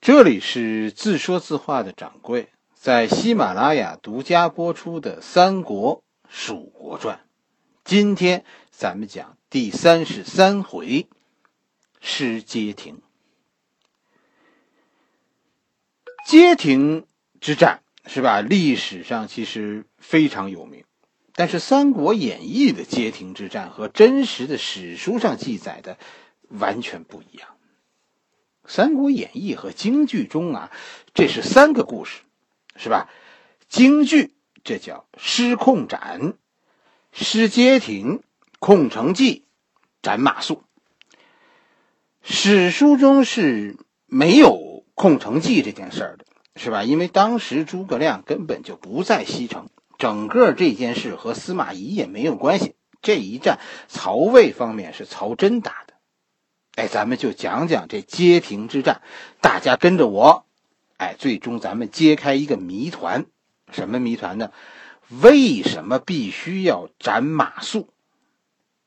这里是自说自话的掌柜，在喜马拉雅独家播出的《三国蜀国传》，今天咱们讲第三十三回失街亭。街亭之战是吧？历史上其实非常有名，但是《三国演义》的街亭之战和真实的史书上记载的完全不一样。《三国演义》和京剧中啊，这是三个故事，是吧？京剧这叫失控斩、失街亭、空城计、斩马谡。史书中是没有空城计这件事儿的，是吧？因为当时诸葛亮根本就不在西城，整个这件事和司马懿也没有关系。这一战，曹魏方面是曹真打的。哎，咱们就讲讲这街亭之战，大家跟着我，哎，最终咱们揭开一个谜团，什么谜团呢？为什么必须要斩马谡？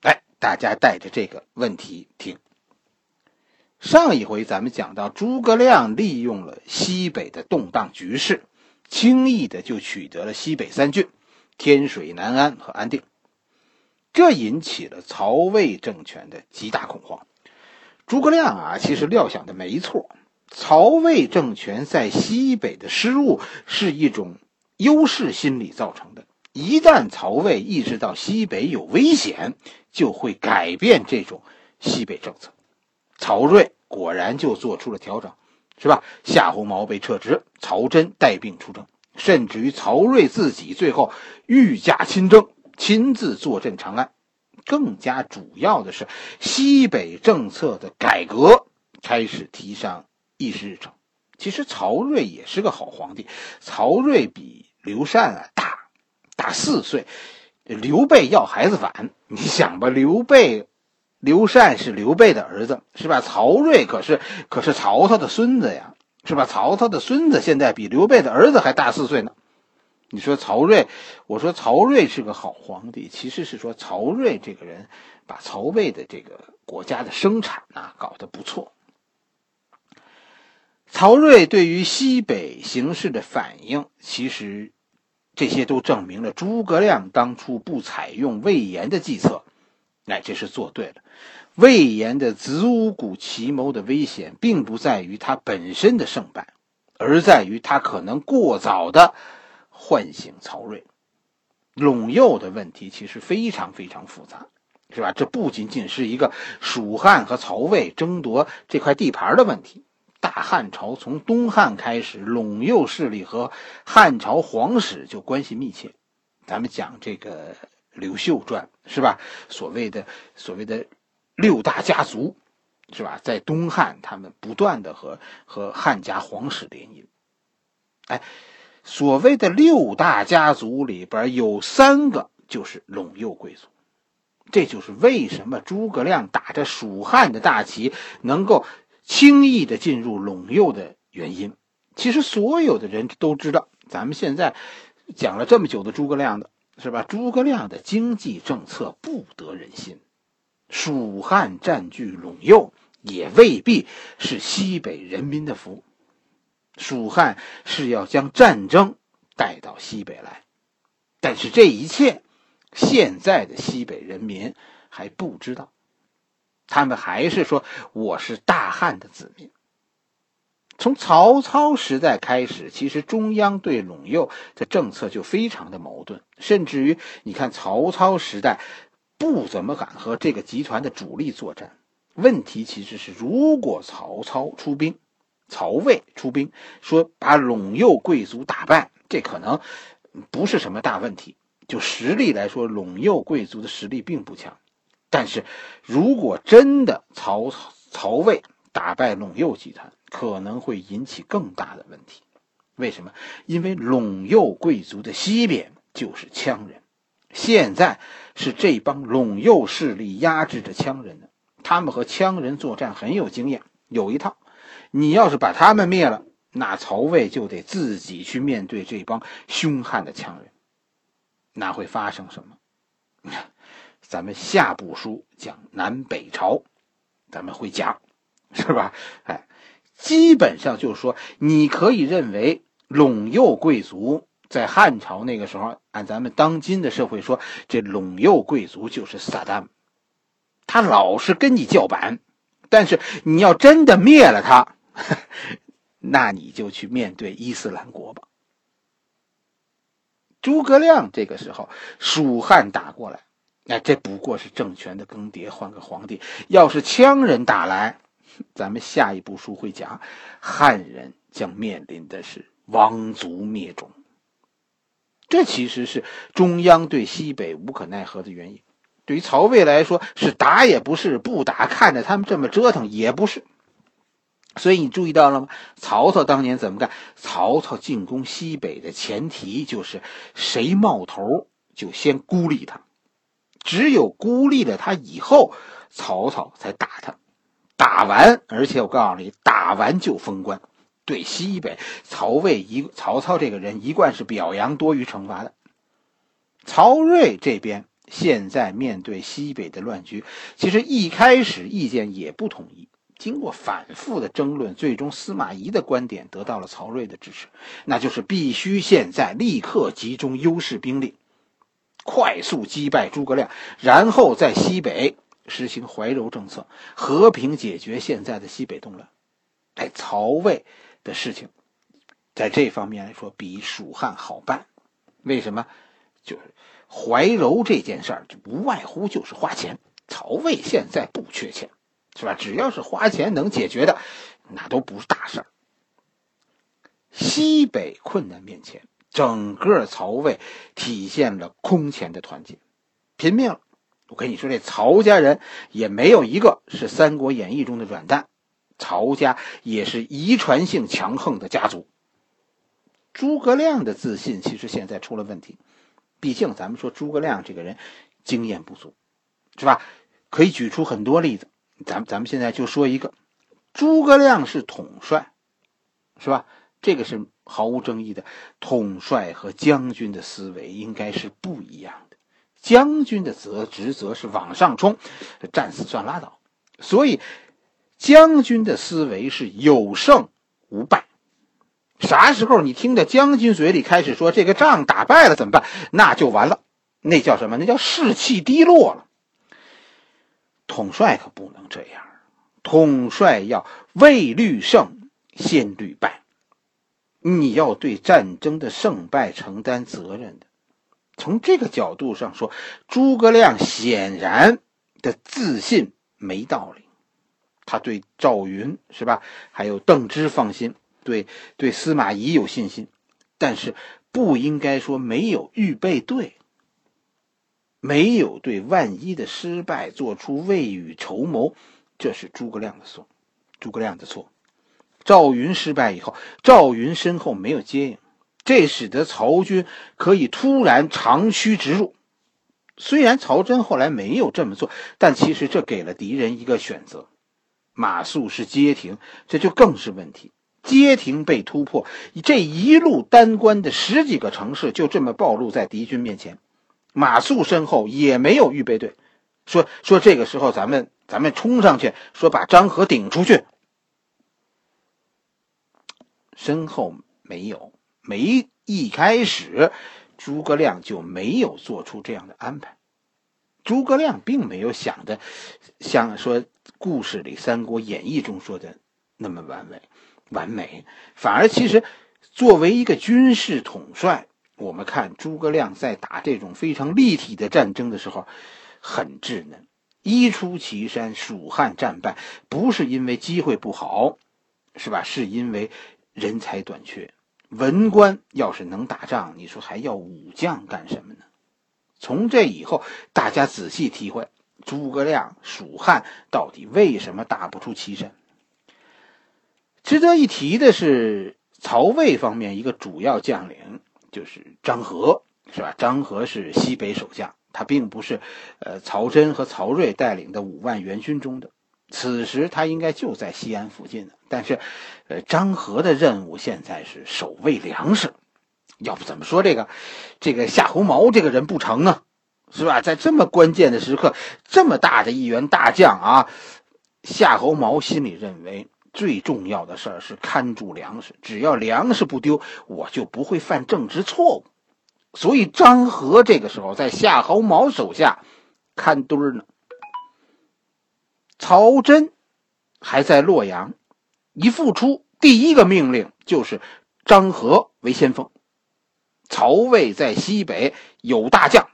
哎，大家带着这个问题听。上一回咱们讲到，诸葛亮利用了西北的动荡局势，轻易的就取得了西北三郡——天水、南安和安定，这引起了曹魏政权的极大恐慌。诸葛亮啊，其实料想的没错。曹魏政权在西北的失误是一种优势心理造成的。一旦曹魏意识到西北有危险，就会改变这种西北政策。曹睿果然就做出了调整，是吧？夏侯茂被撤职，曹真带病出征，甚至于曹睿自己最后御驾亲征，亲自坐镇长安。更加主要的是，西北政策的改革开始提上议事日程。其实曹睿也是个好皇帝，曹睿比刘禅啊大大四岁，刘备要孩子晚。你想吧，刘备、刘禅是刘备的儿子，是吧？曹睿可是可是曹操的孙子呀，是吧？曹操的孙子现在比刘备的儿子还大四岁呢。你说曹睿，我说曹睿是个好皇帝，其实是说曹睿这个人把曹魏的这个国家的生产呐搞得不错。曹睿对于西北形势的反应，其实这些都证明了诸葛亮当初不采用魏延的计策，哎，这是做对了。魏延的子午谷奇谋的危险，并不在于他本身的胜败，而在于他可能过早的。唤醒曹睿，陇右的问题其实非常非常复杂，是吧？这不仅仅是一个蜀汉和曹魏争夺这块地盘的问题。大汉朝从东汉开始，陇右势力和汉朝皇室就关系密切。咱们讲这个《刘秀传》，是吧？所谓的所谓的六大家族，是吧？在东汉，他们不断的和和汉家皇室联姻，哎。所谓的六大家族里边有三个就是陇右贵族，这就是为什么诸葛亮打着蜀汉的大旗能够轻易的进入陇右的原因。其实所有的人都知道，咱们现在讲了这么久的诸葛亮的是吧？诸葛亮的经济政策不得人心，蜀汉占据陇右也未必是西北人民的福。蜀汉是要将战争带到西北来，但是这一切，现在的西北人民还不知道，他们还是说我是大汉的子民。从曹操时代开始，其实中央对陇右的政策就非常的矛盾，甚至于你看曹操时代不怎么敢和这个集团的主力作战。问题其实是，如果曹操出兵。曹魏出兵，说把陇右贵族打败，这可能不是什么大问题。就实力来说，陇右贵族的实力并不强。但是，如果真的曹曹魏打败陇右集团，可能会引起更大的问题。为什么？因为陇右贵族的西边就是羌人，现在是这帮陇右势力压制着羌人的，他们和羌人作战很有经验，有一套。你要是把他们灭了，那曹魏就得自己去面对这帮凶悍的羌人，那会发生什么？咱们下部书讲南北朝，咱们会讲，是吧？哎，基本上就是说，你可以认为陇右贵族在汉朝那个时候，按咱们当今的社会说，这陇右贵族就是萨达姆，他老是跟你叫板，但是你要真的灭了他，那你就去面对伊斯兰国吧。诸葛亮这个时候，蜀汉打过来，那这不过是政权的更迭，换个皇帝。要是羌人打来，咱们下一步书会讲，汉人将面临的是亡族灭种。这其实是中央对西北无可奈何的原因。对于曹魏来说，是打也不是，不打看着他们这么折腾也不是。所以你注意到了吗？曹操当年怎么干？曹操进攻西北的前提就是谁冒头就先孤立他，只有孤立了他以后，曹操才打他。打完，而且我告诉你，打完就封官。对西北，曹魏一曹操这个人一贯是表扬多于惩罚的。曹睿这边现在面对西北的乱局，其实一开始意见也不统一。经过反复的争论，最终司马懿的观点得到了曹睿的支持，那就是必须现在立刻集中优势兵力，快速击败诸葛亮，然后在西北实行怀柔政策，和平解决现在的西北动乱。哎，曹魏的事情，在这方面来说比蜀汉好办，为什么？就是怀柔这件事儿，就无外乎就是花钱。曹魏现在不缺钱。是吧？只要是花钱能解决的，那都不是大事儿。西北困难面前，整个曹魏体现了空前的团结，拼命了。我跟你说，这曹家人也没有一个是《三国演义》中的软蛋，曹家也是遗传性强横的家族。诸葛亮的自信其实现在出了问题，毕竟咱们说诸葛亮这个人经验不足，是吧？可以举出很多例子。咱咱们现在就说一个，诸葛亮是统帅，是吧？这个是毫无争议的。统帅和将军的思维应该是不一样的。将军的责职责是往上冲，战死算拉倒。所以，将军的思维是有胜无败。啥时候你听着将军嘴里开始说这个仗打败了怎么办？那就完了，那叫什么？那叫士气低落了。统帅可不能这样，统帅要未虑胜先虑败，你要对战争的胜败承担责任的。从这个角度上说，诸葛亮显然的自信没道理。他对赵云是吧，还有邓芝放心，对对司马懿有信心，但是不应该说没有预备队。没有对万一的失败做出未雨绸缪，这是诸葛亮的错。诸葛亮的错。赵云失败以后，赵云身后没有接应，这使得曹军可以突然长驱直入。虽然曹真后来没有这么做，但其实这给了敌人一个选择：马谡是街亭，这就更是问题。街亭被突破，这一路单关的十几个城市就这么暴露在敌军面前。马谡身后也没有预备队，说说这个时候咱们咱们冲上去，说把张合顶出去。身后没有，没一开始，诸葛亮就没有做出这样的安排。诸葛亮并没有想的像说故事里《三国演义》中说的那么完美完美，反而其实作为一个军事统帅。我们看诸葛亮在打这种非常立体的战争的时候，很稚嫩。一出祁山，蜀汉战败，不是因为机会不好，是吧？是因为人才短缺。文官要是能打仗，你说还要武将干什么呢？从这以后，大家仔细体会诸葛亮蜀汉到底为什么打不出祁山。值得一提的是，曹魏方面一个主要将领。就是张合，是吧？张合是西北守将，他并不是，呃，曹真和曹睿带领的五万援军中的。此时他应该就在西安附近呢。但是，呃，张合的任务现在是守卫粮食，要不怎么说这个，这个夏侯茂这个人不成啊？是吧？在这么关键的时刻，这么大的一员大将啊，夏侯茂心里认为最重要的事儿是看住粮食，只要粮食不丢，我就不会犯政治错误。所以张合这个时候在夏侯茂手下看堆儿呢。曹真还在洛阳，一复出，第一个命令就是张合为先锋。曹魏在西北有大将，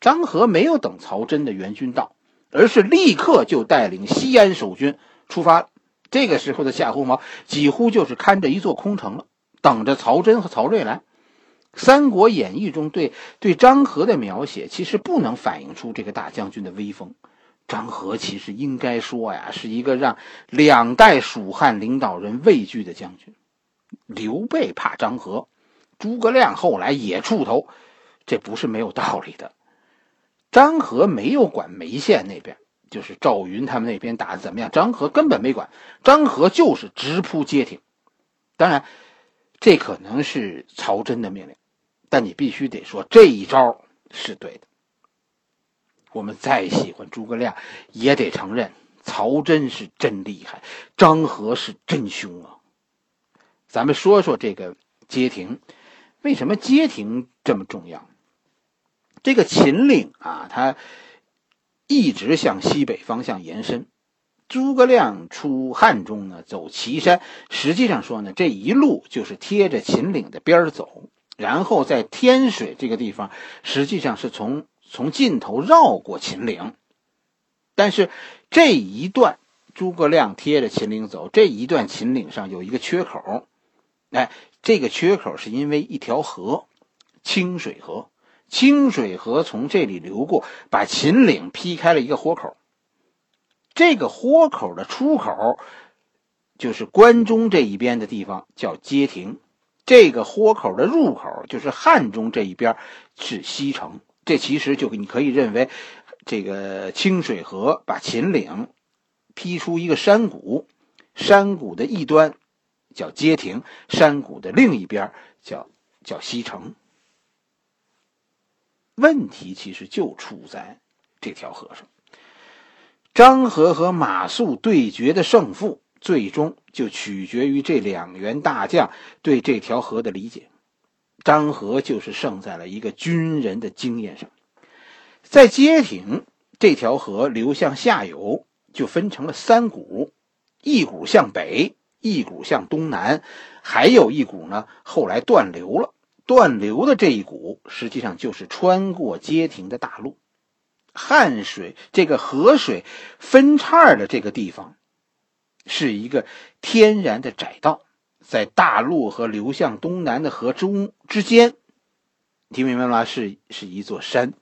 张合没有等曹真的援军到，而是立刻就带领西安守军出发。这个时候的夏侯茂几乎就是看着一座空城了，等着曹真和曹睿来。《三国演义》中对对张合的描写，其实不能反映出这个大将军的威风。张合其实应该说呀，是一个让两代蜀汉领导人畏惧的将军。刘备怕张合，诸葛亮后来也触头，这不是没有道理的。张合没有管眉县那边，就是赵云他们那边打的怎么样，张合根本没管。张合就是直扑街亭。当然，这可能是曹真的命令。但你必须得说这一招是对的。我们再喜欢诸葛亮，也得承认曹真是真厉害，张合是真凶啊。咱们说说这个街亭，为什么街亭这么重要？这个秦岭啊，它一直向西北方向延伸。诸葛亮出汉中呢，走岐山，实际上说呢，这一路就是贴着秦岭的边儿走。然后在天水这个地方，实际上是从从尽头绕过秦岭，但是这一段诸葛亮贴着秦岭走，这一段秦岭上有一个缺口，哎，这个缺口是因为一条河，清水河，清水河从这里流过，把秦岭劈开了一个豁口，这个豁口的出口就是关中这一边的地方，叫街亭。这个豁口的入口就是汉中这一边是西城，这其实就你可以认为，这个清水河把秦岭劈出一个山谷，山谷的一端叫街亭，山谷的另一边叫叫西城。问题其实就出在这条河上，张合和马谡对决的胜负。最终就取决于这两员大将对这条河的理解。张合就是胜在了一个军人的经验上。在街亭这条河流向下游，就分成了三股，一股向北，一股向东南，还有一股呢后来断流了。断流的这一股，实际上就是穿过街亭的大路。汉水这个河水分叉的这个地方。是一个天然的窄道，在大路和流向东南的河中之间，听明白吗？是是一座山。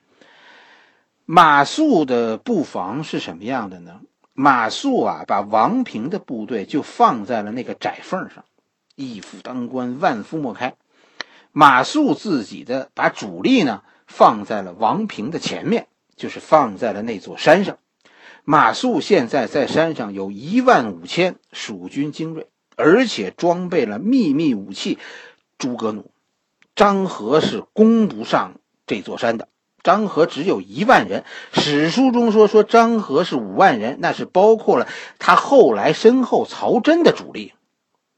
马谡的布防是什么样的呢？马谡啊，把王平的部队就放在了那个窄缝上，一夫当关，万夫莫开。马谡自己的把主力呢放在了王平的前面，就是放在了那座山上。马谡现在在山上有一万五千蜀军精锐，而且装备了秘密武器诸葛弩。张合是攻不上这座山的。张合只有一万人，史书中说说张合是五万人，那是包括了他后来身后曹真的主力。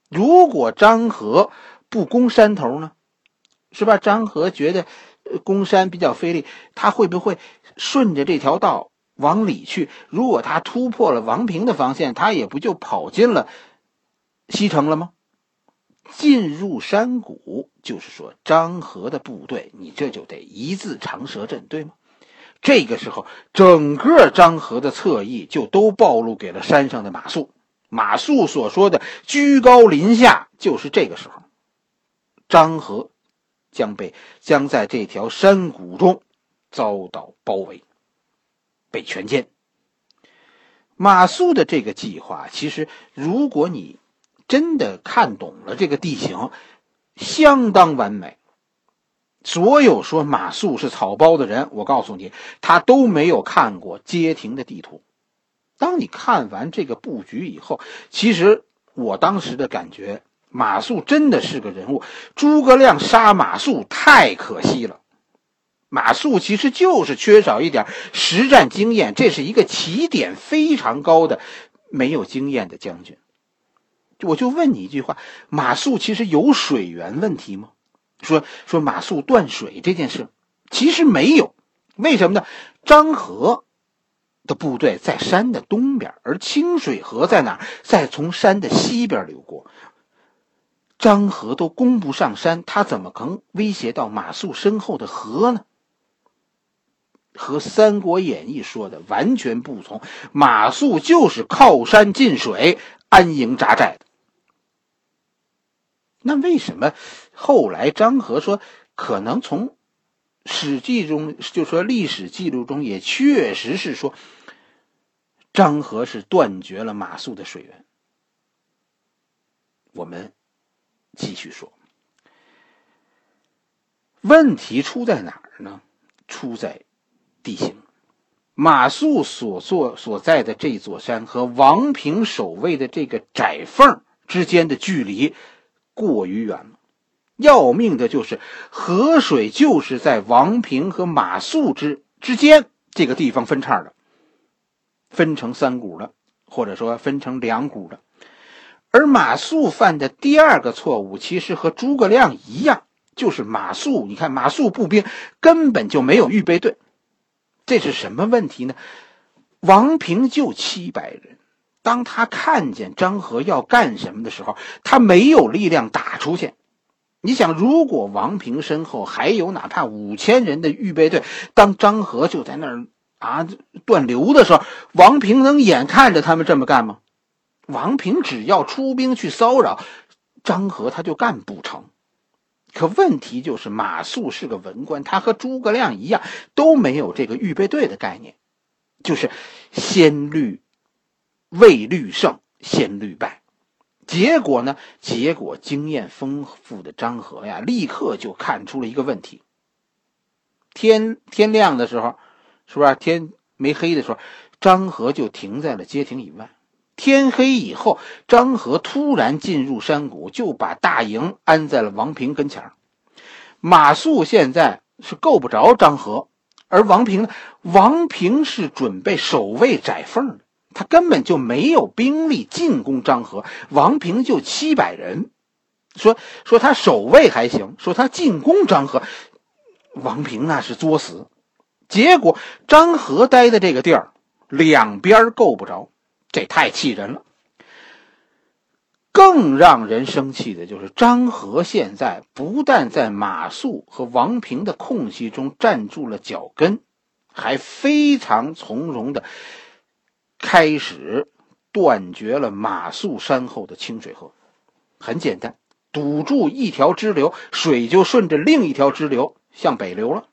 如果张合不攻山头呢？是吧？张合觉得攻山比较费力，他会不会顺着这条道？往里去，如果他突破了王平的防线，他也不就跑进了西城了吗？进入山谷，就是说张合的部队，你这就得一字长蛇阵，对吗？这个时候，整个张合的侧翼就都暴露给了山上的马谡。马谡所说的居高临下，就是这个时候，张合将被将在这条山谷中遭到包围。被全歼。马谡的这个计划，其实如果你真的看懂了这个地形，相当完美。所有说马谡是草包的人，我告诉你，他都没有看过街亭的地图。当你看完这个布局以后，其实我当时的感觉，马谡真的是个人物。诸葛亮杀马谡太可惜了。马谡其实就是缺少一点实战经验，这是一个起点非常高的、没有经验的将军。我就问你一句话：马谡其实有水源问题吗？说说马谡断水这件事，其实没有。为什么呢？张合的部队在山的东边，而清水河在哪？在从山的西边流过。张合都攻不上山，他怎么可能威胁到马谡身后的河呢？和《三国演义》说的完全不同。马谡就是靠山近水、安营扎寨的。那为什么后来张合说可能从《史记》中就说历史记录中也确实是说张合是断绝了马谡的水源？我们继续说，问题出在哪儿呢？出在地形。马谡所坐所在的这座山和王平守卫的这个窄缝之间的距离。过于远了，要命的就是河水就是在王平和马谡之之间这个地方分叉的，分成三股的，或者说分成两股的。而马谡犯的第二个错误，其实和诸葛亮一样，就是马谡，你看马谡步兵根本就没有预备队，这是什么问题呢？王平就七百人。当他看见张合要干什么的时候，他没有力量打出去。你想，如果王平身后还有哪怕五千人的预备队，当张合就在那儿啊断流的时候，王平能眼看着他们这么干吗？王平只要出兵去骚扰张合，他就干不成。可问题就是马谡是个文官，他和诸葛亮一样都没有这个预备队的概念，就是先虑。未虑胜先虑败，结果呢？结果经验丰富的张合呀，立刻就看出了一个问题。天天亮的时候，是不是天没黑的时候，张合就停在了街亭以外。天黑以后，张合突然进入山谷，就把大营安在了王平跟前马谡现在是够不着张合，而王平呢？王平是准备守卫窄缝的。他根本就没有兵力进攻张合，王平就七百人，说说他守卫还行，说他进攻张合，王平那是作死。结果张合待的这个地儿，两边够不着，这太气人了。更让人生气的就是张合现在不但在马谡和王平的空隙中站住了脚跟，还非常从容的。开始断绝了马谡山后的清水河，很简单，堵住一条支流，水就顺着另一条支流向北流了。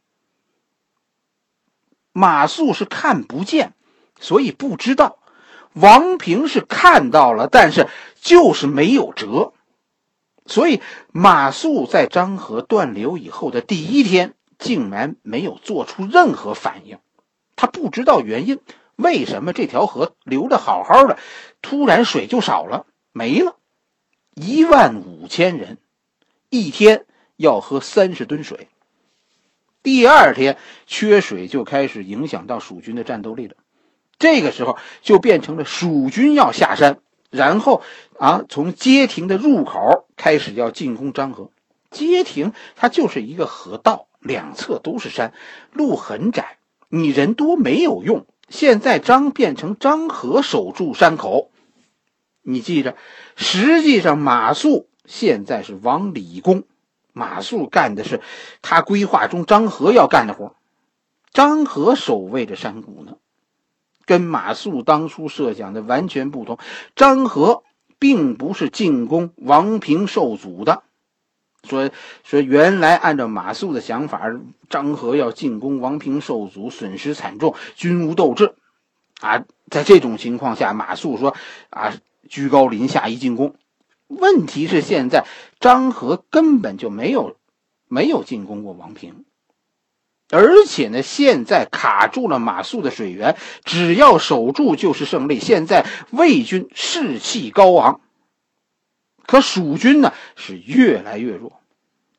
马谡是看不见，所以不知道；王平是看到了，但是就是没有辙。所以马谡在漳河断流以后的第一天，竟然没有做出任何反应，他不知道原因。为什么这条河流的好好的，突然水就少了，没了？一万五千人，一天要喝三十吨水。第二天缺水就开始影响到蜀军的战斗力了。这个时候就变成了蜀军要下山，然后啊，从街亭的入口开始要进攻漳河。街亭它就是一个河道，两侧都是山，路很窄，你人多没有用。现在张变成张合守住山口，你记着，实际上马谡现在是往里攻，马谡干的是他规划中张合要干的活，张合守卫着山谷呢，跟马谡当初设想的完全不同。张合并不是进攻王平受阻的。说说，原来按照马谡的想法，张合要进攻王平受阻，损失惨重，军无斗志。啊，在这种情况下，马谡说：“啊，居高临下一进攻。”问题是现在张合根本就没有没有进攻过王平，而且呢，现在卡住了马谡的水源，只要守住就是胜利。现在魏军士气高昂。可蜀军呢是越来越弱，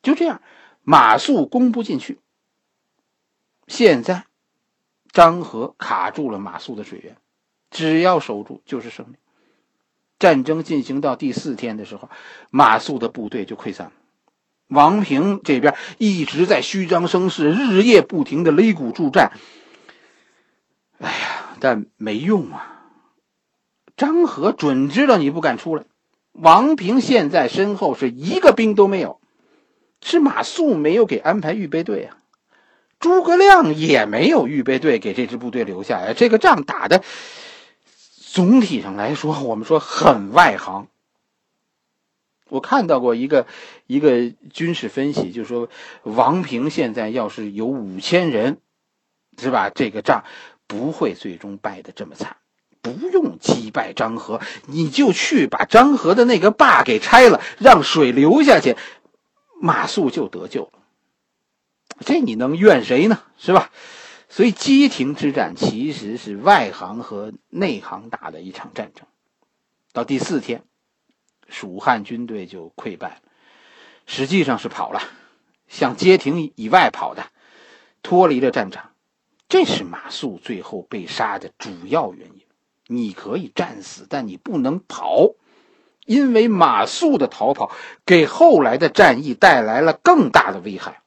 就这样，马谡攻不进去。现在，张合卡住了马谡的水源，只要守住就是胜利。战争进行到第四天的时候，马谡的部队就溃散了。王平这边一直在虚张声势，日夜不停的擂鼓助战。哎呀，但没用啊！张合准知道你不敢出来。王平现在身后是一个兵都没有，是马谡没有给安排预备队啊。诸葛亮也没有预备队给这支部队留下呀。这个仗打的，总体上来说，我们说很外行。我看到过一个一个军事分析，就是说王平现在要是有五千人，是吧？这个仗不会最终败得这么惨。不用击败张合，你就去把张合的那个坝给拆了，让水流下去，马谡就得救了。这你能怨谁呢？是吧？所以街亭之战其实是外行和内行打的一场战争。到第四天，蜀汉军队就溃败了，实际上是跑了，向街亭以外跑的，脱离了战场。这是马谡最后被杀的主要原因。你可以战死，但你不能跑，因为马谡的逃跑给后来的战役带来了更大的危害。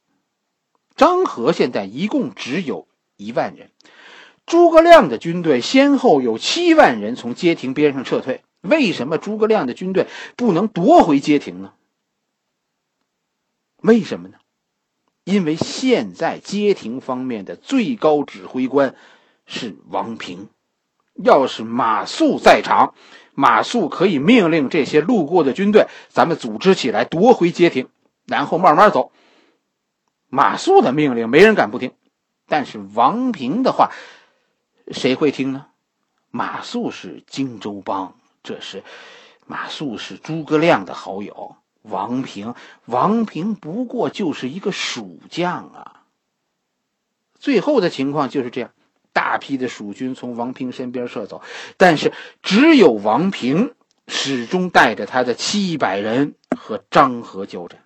张合现在一共只有一万人，诸葛亮的军队先后有七万人从街亭边上撤退。为什么诸葛亮的军队不能夺回街亭呢？为什么呢？因为现在街亭方面的最高指挥官是王平。要是马谡在场，马谡可以命令这些路过的军队，咱们组织起来夺回街亭，然后慢慢走。马谡的命令没人敢不听，但是王平的话，谁会听呢？马谡是荆州帮，这是马谡是诸葛亮的好友。王平，王平不过就是一个蜀将啊。最后的情况就是这样，大批的蜀军从王平身边撤走，但是只有王平始终带着他的七百人和张合交战。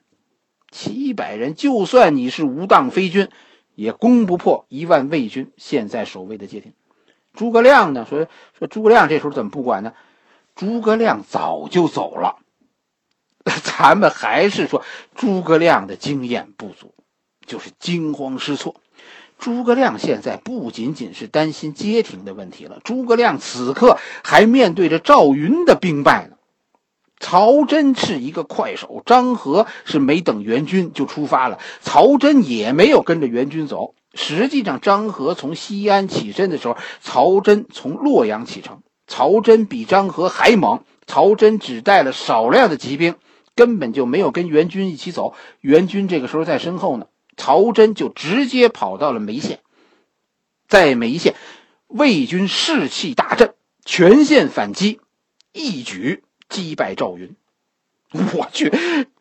七百人，就算你是无当飞军，也攻不破一万魏军现在守卫的街亭。诸葛亮呢？说说诸葛亮这时候怎么不管呢？诸葛亮早就走了。咱们还是说诸葛亮的经验不足，就是惊慌失措。诸葛亮现在不仅仅是担心街亭的问题了，诸葛亮此刻还面对着赵云的兵败呢。曹真是一个快手，张合是没等援军就出发了，曹真也没有跟着援军走。实际上，张合从西安起身的时候，曹真从洛阳启程。曹真比张合还猛，曹真只带了少量的骑兵，根本就没有跟援军一起走。援军这个时候在身后呢，曹真就直接跑到了眉县，在眉县，魏军士气大振，全线反击，一举。击败赵云，我去！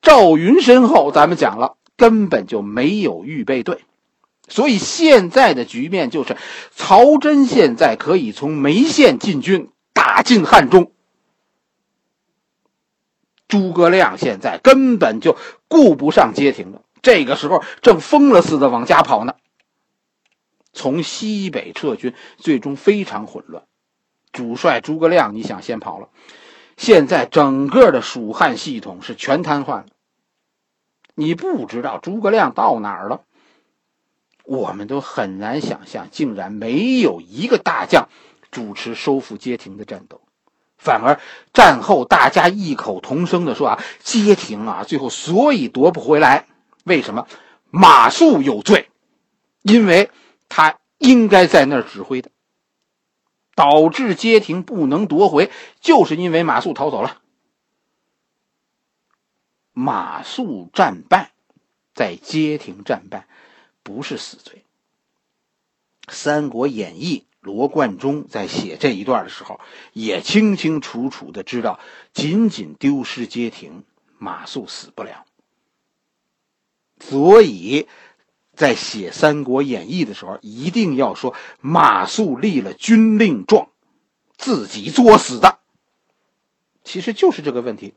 赵云身后，咱们讲了，根本就没有预备队，所以现在的局面就是，曹真现在可以从眉县进军，打进汉中。诸葛亮现在根本就顾不上街亭了，这个时候正疯了似的往家跑呢。从西北撤军，最终非常混乱。主帅诸葛亮，你想先跑了。现在整个的蜀汉系统是全瘫痪了。你不知道诸葛亮到哪儿了，我们都很难想象，竟然没有一个大将主持收复街亭的战斗，反而战后大家异口同声的说啊，街亭啊，最后所以夺不回来，为什么？马谡有罪，因为他应该在那儿指挥的。导致街亭不能夺回，就是因为马谡逃走了。马谡战败，在街亭战败，不是死罪。《三国演义》罗贯中在写这一段的时候，也清清楚楚的知道，仅仅丢失街亭，马谡死不了。所以。在写《三国演义》的时候，一定要说马谡立了军令状，自己作死的。其实就是这个问题。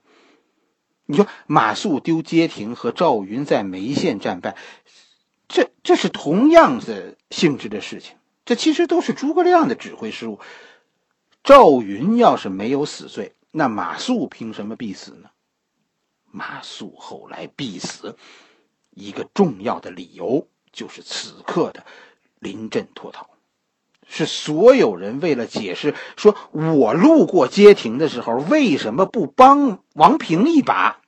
你说马谡丢街亭和赵云在眉县战败，这这是同样的性质的事情。这其实都是诸葛亮的指挥失误。赵云要是没有死罪，那马谡凭什么必死呢？马谡后来必死，一个重要的理由就是此刻的临阵脱逃，是所有人为了解释说我路过街亭的时候为什么不帮王平一把，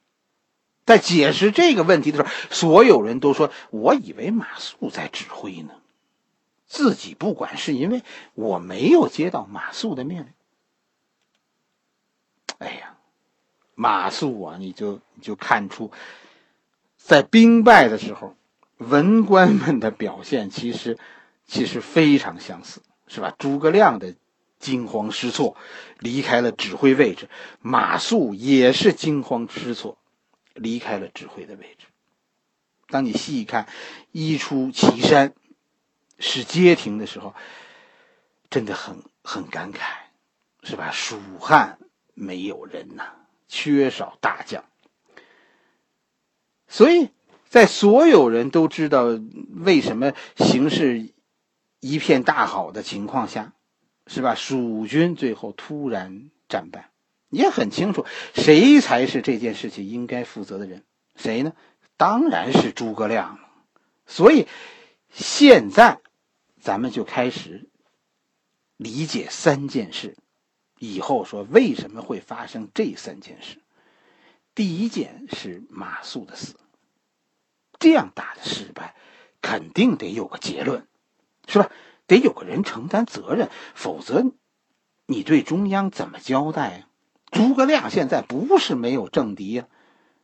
在解释这个问题的时候，所有人都说我以为马谡在指挥呢，自己不管是因为我没有接到马谡的命令。哎呀，马谡啊，你就你就看出，在兵败的时候，文官们的表现其实其实非常相似，是吧？诸葛亮的惊慌失措，离开了指挥位置；马谡也是惊慌失措，离开了指挥的位置。当你细一看一出祁山是街亭的时候，真的很很感慨，是吧？蜀汉。没有人呐，缺少大将，所以在所有人都知道为什么形势一片大好的情况下，是吧？蜀军最后突然战败，也很清楚谁才是这件事情应该负责的人，谁呢？当然是诸葛亮。所以现在咱们就开始理解三件事。以后说为什么会发生这三件事？第一件是马谡的死，这样大的失败，肯定得有个结论，是吧？得有个人承担责任，否则你对中央怎么交代啊？诸葛亮现在不是没有政敌呀，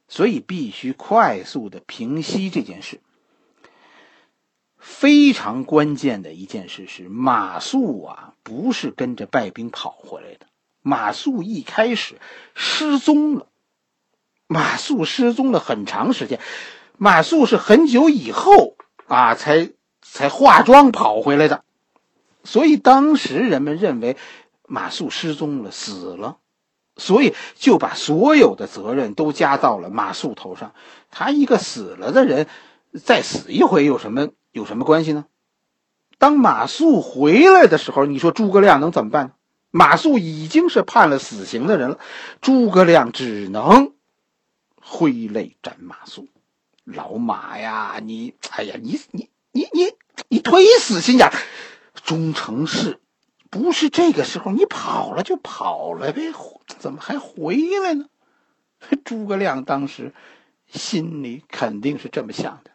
所以必须快速的平息这件事。非常关键的一件事是，马谡啊，不是跟着败兵跑回来的。马谡一开始失踪了，马谡失踪了很长时间，马谡是很久以后啊才才化妆跑回来的，所以当时人们认为马谡失踪了，死了，所以就把所有的责任都加到了马谡头上。他一个死了的人，再死一回有什么有什么关系呢？当马谡回来的时候，你说诸葛亮能怎么办？马谡已经是判了死刑的人了，诸葛亮只能挥泪斩马谡。老马呀，你哎呀，你你你你你忒死心眼！忠诚是不是这个时候你跑了就跑了呗？怎么还回来呢？诸葛亮当时心里肯定是这么想的。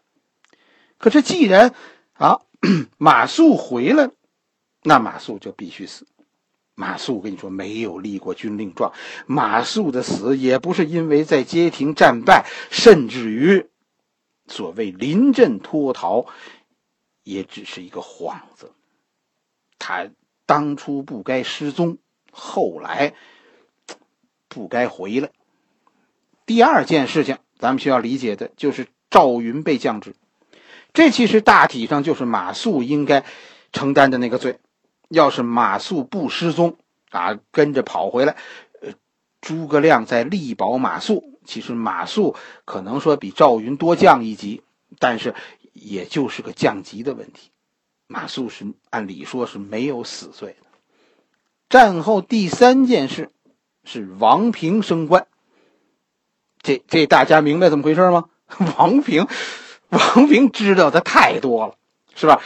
可是既然啊，马谡回来，那马谡就必须死。马谡，跟你说，没有立过军令状。马谡的死也不是因为在街亭战败，甚至于所谓临阵脱逃，也只是一个幌子。他当初不该失踪，后来不该回来。第二件事情，咱们需要理解的就是赵云被降职，这其实大体上就是马谡应该承担的那个罪。要是马谡不失踪啊，跟着跑回来，呃，诸葛亮在力保马谡。其实马谡可能说比赵云多降一级，但是也就是个降级的问题。马谡是按理说是没有死罪的。战后第三件事是王平升官。这这大家明白怎么回事吗？王平，王平知道的太多了，是吧？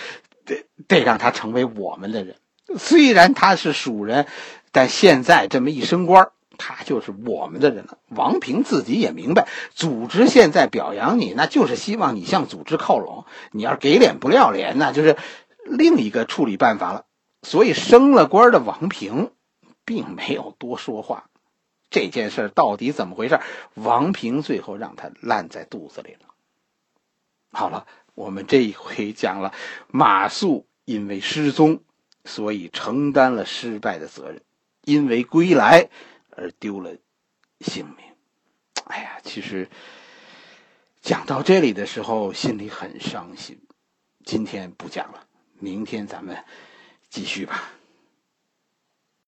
得得让他成为我们的人。虽然他是蜀人，但现在这么一升官，他就是我们的人了。王平自己也明白，组织现在表扬你，那就是希望你向组织靠拢。你要是给脸不要脸，那就是另一个处理办法了。所以升了官的王平，并没有多说话。这件事到底怎么回事？王平最后让他烂在肚子里了。好了，我们这一回讲了马谡因为失踪。所以承担了失败的责任，因为归来而丢了性命。哎呀，其实讲到这里的时候，心里很伤心。今天不讲了，明天咱们继续吧。